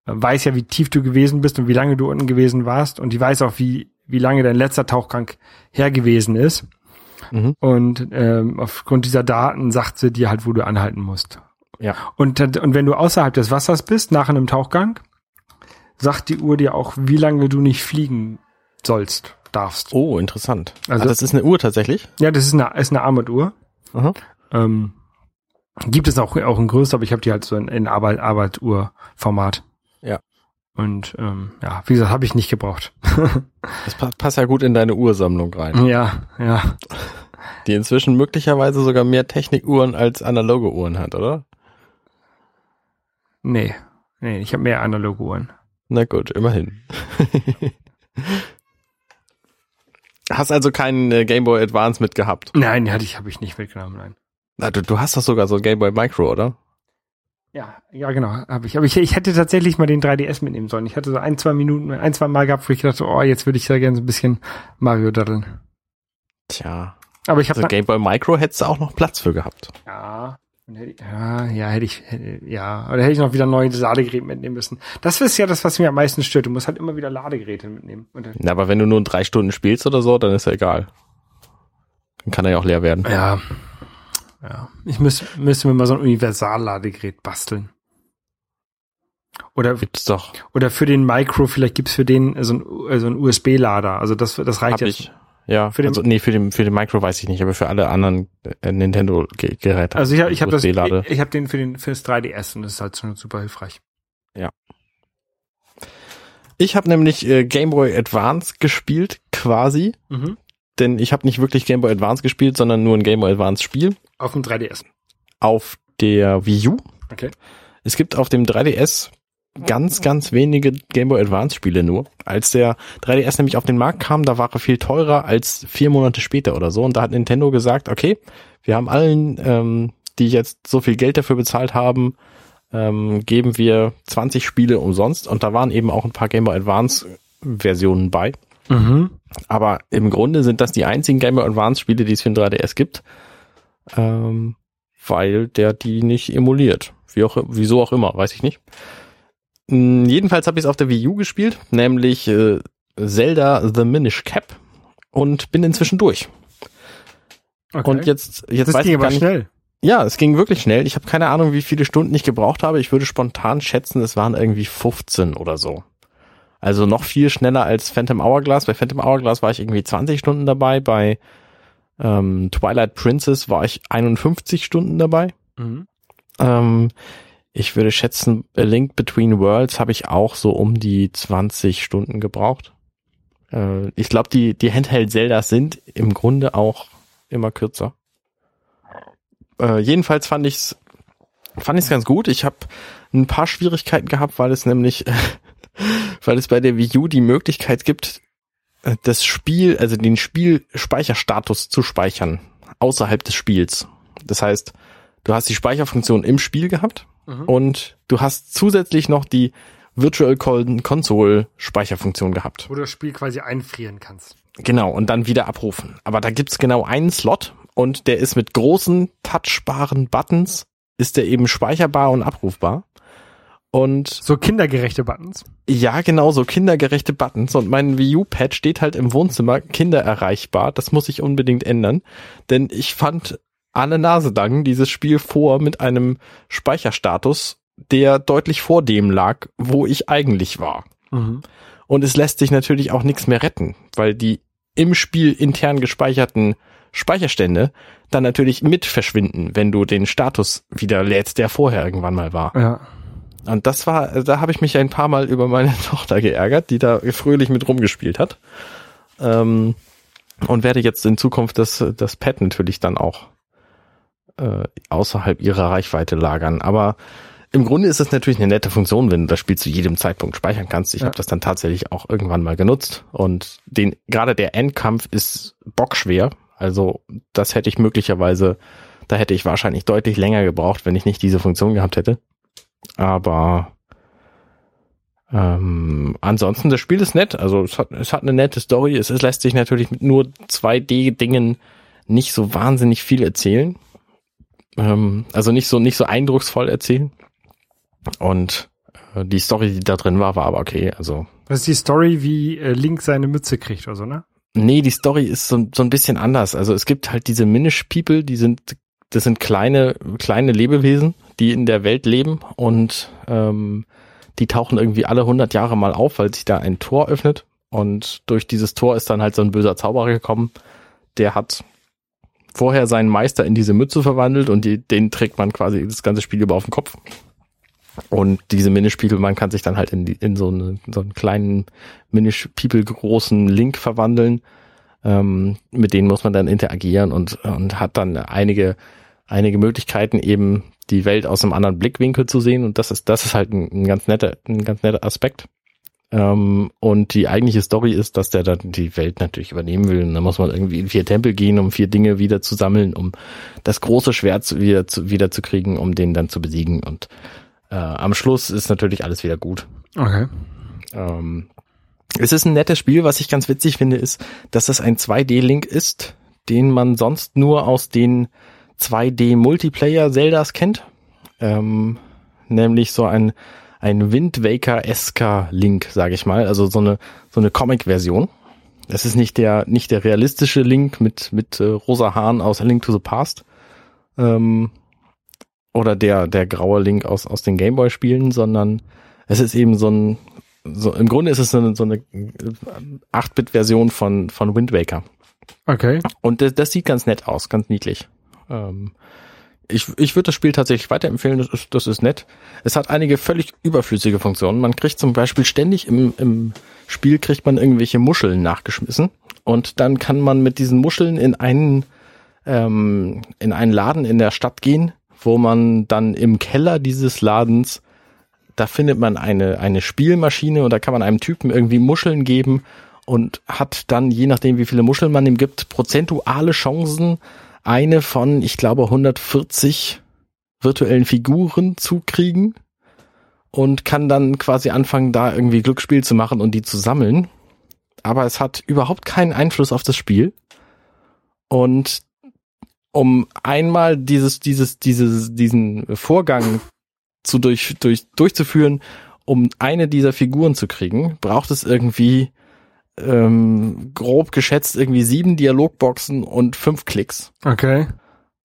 äh, weiß ja, wie tief du gewesen bist und wie lange du unten gewesen warst. Und die weiß auch, wie, wie lange dein letzter Tauchgang her gewesen ist. Mhm. Und ähm, aufgrund dieser Daten sagt sie dir halt, wo du anhalten musst. Ja. Und, und wenn du außerhalb des Wassers bist, nach einem Tauchgang, sagt die Uhr dir auch, wie lange du nicht fliegen sollst, darfst. Oh, interessant. Also Also- ah, das ist eine Uhr tatsächlich? Ja, das ist eine, ist eine Armbanduhr. Aha. Ähm, gibt es auch, auch in größer, aber ich habe die halt so in, in Arbeit, Arbeituhr-Format. Ja. Und ähm, ja, wie gesagt, habe ich nicht gebraucht. *laughs* Das pa passt ja gut in deine Uhrsammlung rein. ja, ja. Die inzwischen möglicherweise sogar mehr Technikuhren als analoge Uhren hat, oder? Nee. Nee, ich habe mehr analoge Uhren. Na gut, immerhin. *laughs* Hast also keinen äh, Game Boy Advance mitgehabt? Nein, hatte ich, habe ich nicht mitgenommen, nein. Na, du, du hast doch sogar so ein Game Boy Micro, oder? Ja, ja, genau, habe ich. Aber ich, ich hätte tatsächlich mal den 3DS mitnehmen sollen. Ich hatte so ein, zwei Minuten, ein, zwei Mal gehabt, wo ich dachte, oh, jetzt würde ich da gerne so ein bisschen Mario daddeln. Tja. Aber ich habe Also Game Boy Micro hättest du auch noch Platz für gehabt. ja, hätte ja, ja, hätte ich, hätte, ja, oder hätte ich noch wieder ein neues Ladegerät mitnehmen müssen. Das ist ja das, was mich am meisten stört. Du musst halt immer wieder Ladegeräte mitnehmen. Na, aber wenn du nur drei Stunden spielst oder so, dann ist ja egal. Dann kann er ja auch leer werden. ja, ja, ich müsste, müsste mir mal so ein Universalladegerät basteln. Oder Gibt's doch. Oder für den Micro, vielleicht gibt's für den so ein, so ein USB-Lader. Also das, das reicht Hab jetzt. ich. Ja, Für den- also, nee, für den, für den Micro weiß ich nicht, aber für alle anderen äh, Nintendo-Geräte. Also ich, hab- ich habe das, ich, ich habe den für den fürs 3DS und das ist halt schon super hilfreich. Ich habe nämlich äh, Game Boy Advance gespielt, quasi. Mhm. Denn ich habe nicht wirklich Game Boy Advance gespielt, sondern nur ein Game Boy Advance Spiel Auf dem 3DS. auf der Wii U. Okay. Es gibt auf dem 3DS ganz, ganz wenige Game Boy Advance Spiele nur. Als der 3DS nämlich auf den Markt kam, da war er viel teurer als vier Monate später oder so. Und da hat Nintendo gesagt, okay, wir haben allen, ähm, die jetzt so viel Geld dafür bezahlt haben, ähm, geben wir 20 Spiele umsonst. Und da waren eben auch ein paar Game Boy Advance Versionen bei. Mhm. Aber im Grunde sind das die einzigen Game Boy Advance Spiele, die es für den 3DS gibt. Ähm, weil der die nicht emuliert. Wie auch, wieso auch immer, weiß ich nicht. Mm, Jedenfalls habe ich es auf der Wii U gespielt, nämlich äh, Zelda The Minish Cap und bin inzwischen durch. okay. Und jetzt, jetzt das weiß ging ich gar aber nicht. schnell. Ja, es ging wirklich schnell. Ich habe keine Ahnung, wie viele Stunden ich gebraucht habe. Ich würde spontan schätzen, es waren irgendwie 15 oder so. Also noch viel schneller als Phantom Hourglass. Bei Phantom Hourglass war ich irgendwie 20 Stunden dabei. Bei ähm, Twilight Princess war ich 51 Stunden dabei. Mhm. Ähm, ich würde schätzen, A Link Between Worlds habe ich auch so um die 20 Stunden gebraucht. Äh, ich glaube, die, die Handheld-Zeldas sind im Grunde auch immer kürzer. Äh, jedenfalls fand ich's fand ich's ganz gut. Ich habe ein paar Schwierigkeiten gehabt, weil es nämlich, *laughs* weil es bei der Wii U die Möglichkeit gibt, äh, das Spiel, also den Spielspeicherstatus zu speichern außerhalb des Spiels. Das heißt, du hast die Speicherfunktion im Spiel gehabt Mhm. und du hast zusätzlich noch die Virtual Con- Console Speicherfunktion gehabt. Wo du das Spiel quasi einfrieren kannst. Genau, und dann wieder abrufen. Aber da gibt's genau einen Slot und der ist mit großen touchbaren Buttons, ist der eben speicherbar und abrufbar. Und So kindergerechte Buttons. ja, genau, so kindergerechte Buttons. Und mein Wii U-Pad steht halt im Wohnzimmer kindererreichbar. Das muss ich unbedingt ändern. Denn ich fand alle Nase lang dieses Spiel vor mit einem Speicherstatus, der deutlich vor dem lag, wo ich eigentlich war. Mhm. Und es lässt sich natürlich auch nichts mehr retten, weil die im Spiel intern gespeicherten Speicherstände dann natürlich mit verschwinden, wenn du den Status wieder lädst, der vorher irgendwann mal war. Ja. Und das war, da habe ich mich ein paar Mal über meine *laughs* Tochter geärgert, die da fröhlich mit rumgespielt hat. Ähm, und werde jetzt in Zukunft das, das Pad natürlich dann auch äh, außerhalb ihrer Reichweite lagern. Aber im Grunde ist es natürlich eine nette Funktion, wenn du das Spiel zu jedem Zeitpunkt speichern kannst. Ich Ja. habe das dann tatsächlich auch irgendwann mal genutzt. Und den gerade der Endkampf ist bockschwer. Also das hätte ich möglicherweise, da hätte ich wahrscheinlich deutlich länger gebraucht, wenn ich nicht diese Funktion gehabt hätte. Aber ähm, ansonsten, das Spiel ist nett. Also es hat, es hat eine nette Story. Es, es lässt sich natürlich mit nur 2D-Dingen nicht so wahnsinnig viel erzählen. Ähm, also nicht so, nicht so eindrucksvoll erzählen. Und äh, die Story, die da drin war, war aber okay. Also Das ist die Story, wie äh, Link seine Mütze kriegt oder so, ne? Nee, die Story ist so, so ein bisschen anders. Also es gibt halt diese Minish People, die sind, das sind kleine, kleine Lebewesen, die in der Welt leben und ähm, die tauchen irgendwie alle 100 Jahre mal auf, weil sich da ein Tor öffnet und durch dieses Tor ist dann halt so ein böser Zauberer gekommen, der hat vorher seinen Meister in diese Mütze verwandelt und die, den trägt man quasi das ganze Spiel über auf den Kopf. Und diese Minish People, man kann sich dann halt in, die, in so, eine, so einen kleinen Minish People großen Link verwandeln. Ähm, mit denen muss man dann interagieren und, und hat dann einige, einige Möglichkeiten eben die Welt aus einem anderen Blickwinkel zu sehen. Und das ist, das ist halt ein, ein ganz netter, ein ganz netter Aspekt. Ähm, und die eigentliche Story ist, dass der dann die Welt natürlich übernehmen will. Und dann muss man irgendwie in vier Tempel gehen, um vier Dinge wieder zu sammeln, um das große Schwert wieder zu, wieder zu kriegen, um den dann zu besiegen. Und äh, am Schluss ist natürlich alles wieder gut. Okay. Ähm, es ist ein nettes Spiel, was ich ganz witzig finde, ist, dass es ein 2D-Link ist, den man sonst nur aus den 2D-Multiplayer-Zeldas kennt. Ähm, nämlich so ein, ein Wind Waker-esker Link, sage ich mal, also so eine, so eine Comic-Version. Es ist nicht der, nicht der realistische Link mit, mit äh, rosa Haaren aus A Link to the Past. Ähm, oder der, der graue Link aus, aus den Gameboy-Spielen, sondern es ist eben so ein, so, im Grunde ist es so eine, so eine 8-Bit-Version von, von Wind Waker. Okay. Und das, das sieht ganz nett aus, ganz niedlich. Ähm, ich, ich würde das Spiel tatsächlich weiterempfehlen, das ist, das ist nett. Es hat einige völlig überflüssige Funktionen. Man kriegt zum Beispiel ständig im, im Spiel kriegt man irgendwelche Muscheln nachgeschmissen und dann kann man mit diesen Muscheln in einen, ähm, in einen Laden in der Stadt gehen, wo man dann im Keller dieses Ladens, da findet man eine, eine Spielmaschine und da kann man einem Typen irgendwie Muscheln geben und hat dann, je nachdem wie viele Muscheln man ihm gibt, prozentuale Chancen, eine von, ich glaube, 140 virtuellen Figuren zu kriegen und kann dann quasi anfangen, da irgendwie Glücksspiel zu machen und die zu sammeln. Aber es hat überhaupt keinen Einfluss auf das Spiel. Und um einmal dieses, dieses, dieses, diesen Vorgang zu durch, durch, durchzuführen, um eine dieser Figuren zu kriegen, braucht es irgendwie ähm, grob geschätzt irgendwie sieben Dialogboxen und fünf Klicks. Okay.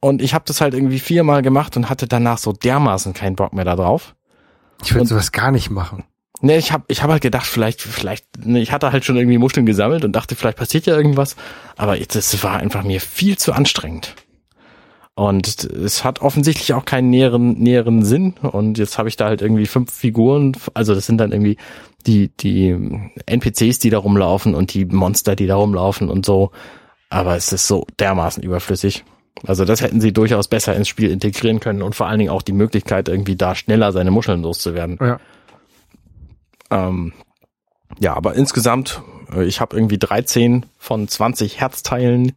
Und ich habe das halt irgendwie viermal gemacht und hatte danach so dermaßen keinen Bock mehr da drauf. Ich würde sowas gar nicht machen. Ne, ich habe ich hab halt gedacht, vielleicht, vielleicht, ne, ich hatte halt schon irgendwie Muscheln gesammelt und dachte, vielleicht passiert ja irgendwas. Aber es war einfach mir viel zu anstrengend. Und es hat offensichtlich auch keinen näheren, näheren Sinn. Und jetzt habe ich da halt irgendwie fünf Figuren. Also das sind dann irgendwie die, die NPCs, die da rumlaufen und die Monster, die da rumlaufen und so. Aber es ist so dermaßen überflüssig. Also das hätten sie durchaus besser ins Spiel integrieren können und vor allen Dingen auch die Möglichkeit, irgendwie da schneller seine Muscheln loszuwerden. Ja. Ähm, ja, aber insgesamt, äh, ich habe irgendwie 13 von 20 Herzteilen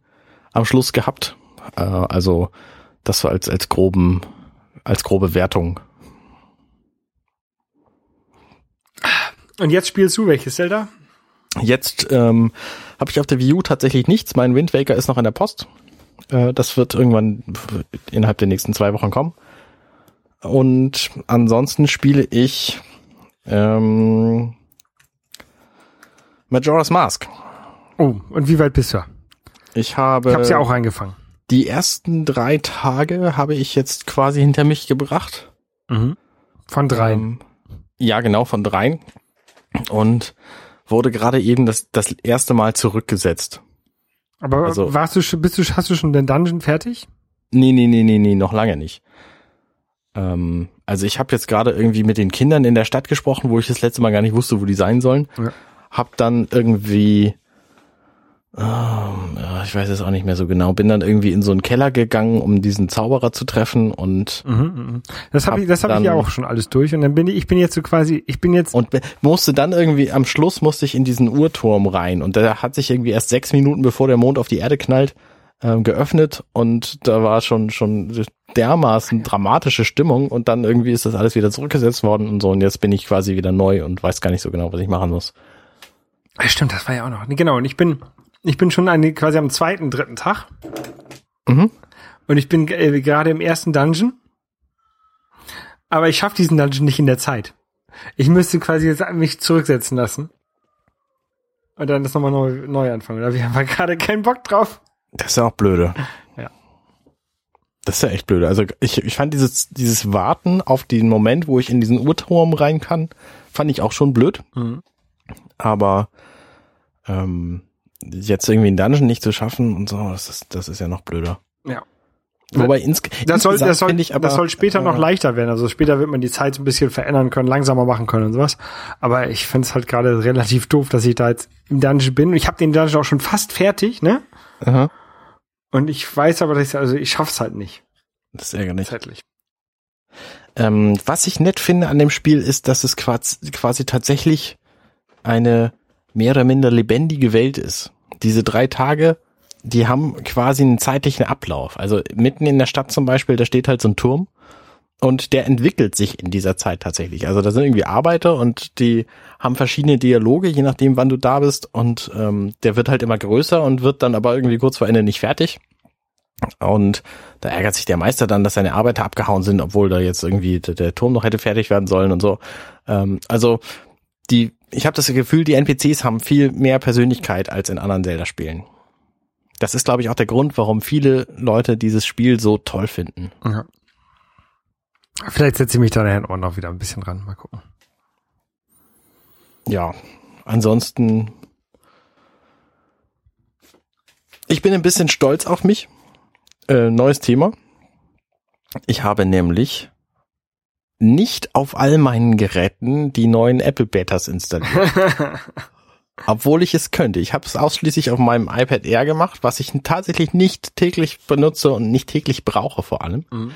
am Schluss gehabt. Äh, also das so als als groben als grobe Wertung. Und jetzt spielst du welches Zelda? Jetzt ähm, habe ich auf der Wii U tatsächlich nichts. Mein Wind Waker ist noch in der Post. Äh, das wird irgendwann innerhalb der nächsten zwei Wochen kommen. Und ansonsten spiele ich ähm, Majora's Mask. Oh, und wie weit bist du? Ich habe Ich hab's ja auch angefangen. Die ersten drei Tage habe ich jetzt quasi hinter mich gebracht. Mhm. Von dreien. Ähm, ja, genau, von dreien. Und wurde gerade eben das, das erste Mal zurückgesetzt. Aber also- warst du schon, bist du, hast du schon den Dungeon fertig? Nee, nee, nee, nee, nee, noch lange nicht. Ähm, also ich habe jetzt gerade irgendwie mit den Kindern in der Stadt gesprochen, wo ich das letzte Mal gar nicht wusste, wo die sein sollen. Ja. Hab dann irgendwie, ich weiß es auch nicht mehr so genau, bin dann irgendwie in so einen Keller gegangen, um diesen Zauberer zu treffen und Mhm, mhm. Das habe Hab ich, das habe ich ja auch schon alles durch. Und dann bin ich, ich bin jetzt so quasi, ich bin jetzt, und musste dann irgendwie am Schluss musste ich in diesen Uhrturm rein und der hat sich irgendwie erst sechs Minuten bevor der Mond auf die Erde knallt ähm, geöffnet und da war schon schon dermaßen dramatische Stimmung und dann irgendwie ist das alles wieder zurückgesetzt worden und so und jetzt bin ich quasi wieder neu und weiß gar nicht so genau, was ich machen muss. Stimmt, das war ja auch noch. Genau, und ich bin, ich bin schon eine, quasi am zweiten, dritten Tag. Mhm. Und ich bin äh, gerade im ersten Dungeon. Aber ich schaffe diesen Dungeon nicht in der Zeit. Ich müsste quasi jetzt mich zurücksetzen lassen. Und dann das nochmal neu, neu anfangen. Da habe ich einfach gerade keinen Bock drauf. Das ist ja auch blöde. Ja. Das ist ja echt blöde. Also ich, ich fand dieses, dieses Warten auf den Moment, wo ich in diesen Uhrturm rein kann, fand ich auch schon blöd. Mhm. Aber ähm, jetzt irgendwie einen Dungeon nicht zu schaffen und so, das ist, das ist ja noch blöder. Ja. Wobei ins, Das soll, das soll, ich aber, das soll später noch äh, leichter werden. Also später wird man die Zeit so ein bisschen verändern können, langsamer machen können und sowas. Aber ich finde es halt gerade relativ doof, dass ich da jetzt im Dungeon bin. Ich habe den Dungeon auch schon fast fertig, ne? Aha, Und ich weiß aber, dass ich, also ich schaff's halt nicht das ist ärgerlich. zeitlich. Ähm, was ich nett finde an dem Spiel ist, dass es quasi, quasi tatsächlich eine mehr oder minder lebendige Welt ist. Diese drei Tage, die haben quasi einen zeitlichen Ablauf. Also mitten in der Stadt zum Beispiel, da steht halt so ein Turm und der entwickelt sich in dieser Zeit tatsächlich. Also da sind irgendwie Arbeiter und die haben verschiedene Dialoge, je nachdem, wann du da bist. Und ähm, der wird halt immer größer und wird dann aber irgendwie kurz vor Ende nicht fertig. Und da ärgert sich der Meister dann, dass seine Arbeiter abgehauen sind, obwohl da jetzt irgendwie der, der Turm noch hätte fertig werden sollen und so. Ähm, also die, ich habe das Gefühl, die NPCs haben viel mehr Persönlichkeit als in anderen Zelda-Spielen. Das ist, glaube ich, auch der Grund, warum viele Leute dieses Spiel so toll finden. Ja. Vielleicht setze ich mich da nachher auch noch wieder ein bisschen ran. Mal gucken. Ja, ansonsten. Ich bin ein bisschen stolz auf mich. Äh, neues Thema. Ich habe nämlich nicht auf all meinen Geräten die neuen Apple Betas installiert. *laughs* Obwohl ich es könnte. Ich habe es ausschließlich auf meinem iPad Air gemacht, was ich tatsächlich nicht täglich benutze und nicht täglich brauche vor allem. Mhm.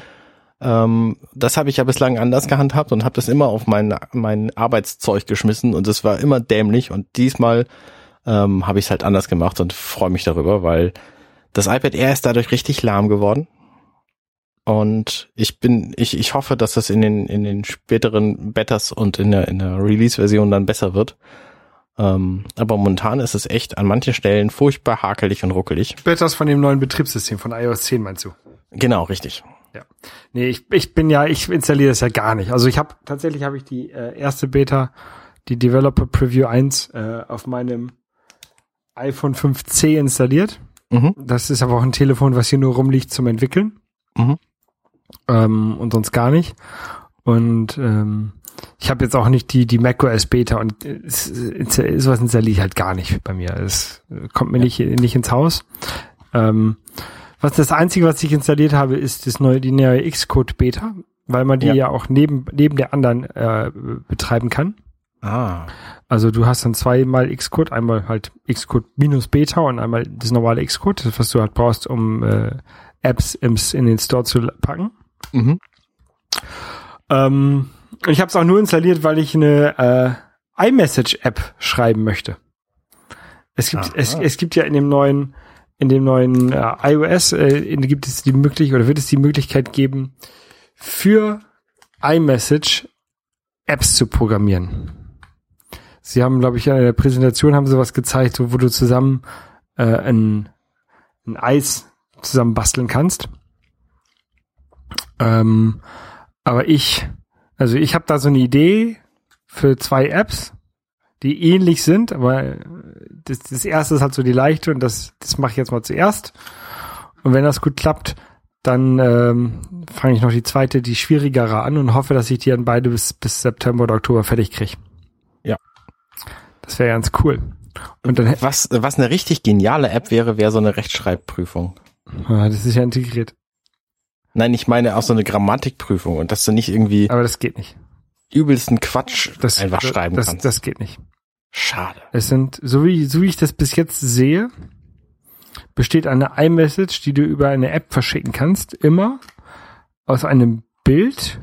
Ähm, das habe ich ja bislang anders gehandhabt und habe das immer auf mein, mein Arbeitszeug geschmissen und es war immer dämlich und diesmal ähm, habe ich es halt anders gemacht und freue mich darüber, weil das iPad Air ist dadurch richtig lahm geworden. Und ich bin, ich, ich hoffe, dass das in den, in den späteren Betas und in der, in der Release-Version dann besser wird. Ähm, aber momentan ist es echt an manchen Stellen furchtbar hakelig und ruckelig. Betas von dem neuen Betriebssystem von iOS 10 meinst du? Genau, richtig. Ja. Nee, ich, ich bin ja, ich installiere das ja gar nicht. Also ich habe tatsächlich habe ich die äh, erste Beta, die Developer Preview 1 äh, auf meinem iPhone 5C installiert. Mhm. Das ist aber auch ein Telefon, was hier nur rumliegt zum Entwickeln. Mhm. Ähm, und sonst gar nicht. Und ähm, ich habe jetzt auch nicht die die macOS Beta und äh, sowas installiere ich halt gar nicht bei mir. Es kommt mir nicht nicht ins Haus. Ähm, was das einzige, was ich installiert habe, ist das neue die neue Xcode Beta, weil man die ja, Ja. auch neben neben der anderen äh, betreiben kann. Ah. Also du hast dann zweimal Xcode, einmal halt Xcode minus Beta und einmal das normale Xcode, das was du halt brauchst, um äh, Apps ins, in den Store zu packen. Mhm. Ähm, ich habe es auch nur installiert, weil ich eine äh, iMessage-App schreiben möchte. Es gibt, Aha. es, es gibt ja in dem neuen, in dem neuen äh, iOS äh, gibt es die Möglichkeit oder wird es die Möglichkeit geben, für iMessage Apps zu programmieren. Sie haben, glaube ich, in der Präsentation haben sie was gezeigt, wo du zusammen äh, ein, ein Eis zusammen basteln kannst. Ähm, aber ich, also ich habe da so eine Idee für zwei Apps, die ähnlich sind, aber äh, das, das erste ist halt so die leichte und das, das mache ich jetzt mal zuerst. Und wenn das gut klappt, dann ähm, fange ich noch die zweite, die schwierigere an und hoffe, dass ich die dann beide bis, bis September oder Oktober fertig kriege. Ja. Das wäre ganz cool. Und dann, Was, was eine richtig geniale App wäre, wäre so eine Rechtschreibprüfung. ah, das ist ja integriert, Nein, ich meine auch so eine Grammatikprüfung und dass du nicht irgendwie aber das geht nicht. übelsten Quatsch Das, einfach das, schreiben das, kannst. das geht nicht. Schade. Es sind, so wie, so wie ich das bis jetzt sehe, besteht eine iMessage, die du über eine App verschicken kannst, immer aus einem Bild,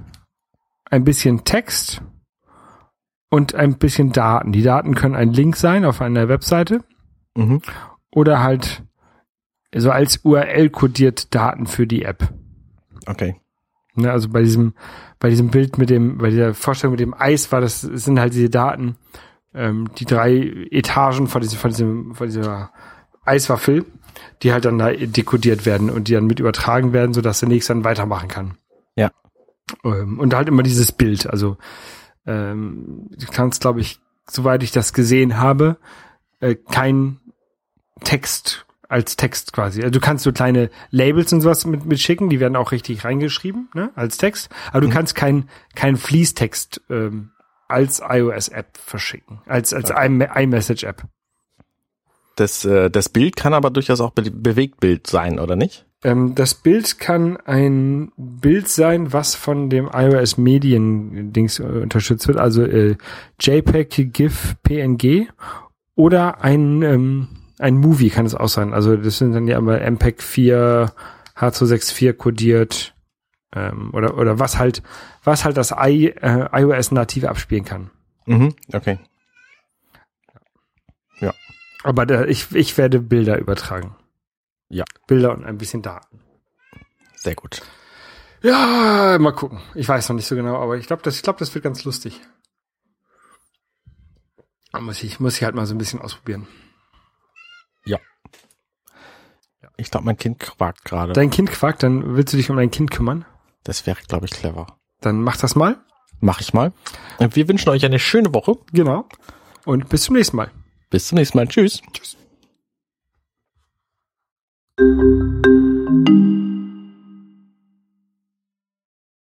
ein bisschen Text und ein bisschen Daten. Die Daten können ein Link sein auf einer Webseite Mhm. oder halt so als URL kodiert Daten für die App. Okay. Ne, also bei diesem, bei diesem Bild mit dem, bei dieser Vorstellung mit dem Eis war das, sind halt diese Daten, ähm, die drei Etagen von diesem, von diesem, von dieser Eiswaffel, die halt dann da dekodiert werden und die dann mit übertragen werden, sodass der nächste dann weitermachen kann. Ja. Ähm, und halt immer dieses Bild, also ähm, du kannst, glaube ich, soweit ich das gesehen habe, äh, kein Text als Text quasi. Also du kannst so kleine Labels und sowas mit, mit schicken, die werden auch richtig reingeschrieben, ne, als Text. Aber du Mhm. kannst kein, kein Fließtext ähm, als iOS-App verschicken, als, als Okay. iM- iMessage-App. Das, äh, das Bild kann aber durchaus auch Be Bewegtbild sein, oder nicht? Ähm, das Bild kann ein Bild sein, was von dem iOS Medien Dings äh, unterstützt wird, also äh, JPEG, GIF, PNG oder ein ähm, ein Movie kann es auch sein. Also das sind dann ja immer MPEG 4, H264 kodiert ähm, oder oder was halt was halt das I, äh, iOS nativ abspielen kann. Mhm. Okay. Aber der, ich, ich werde Bilder übertragen. Ja. Bilder und ein bisschen Daten. Sehr gut. Ja, mal gucken. Ich weiß noch nicht so genau, aber ich glaube, das, ich glaube, das wird ganz lustig. Da muss ich, muss ich halt mal so ein bisschen ausprobieren. Ich glaube, mein Kind quakt gerade. Dein Kind quakt, dann willst du dich um dein Kind kümmern? Das wäre, glaube ich, clever. Dann mach das mal. Mach ich mal. Wir wünschen euch eine schöne Woche. Genau. Und bis zum nächsten Mal. Bis zum nächsten Mal. Tschüss. Tschüss.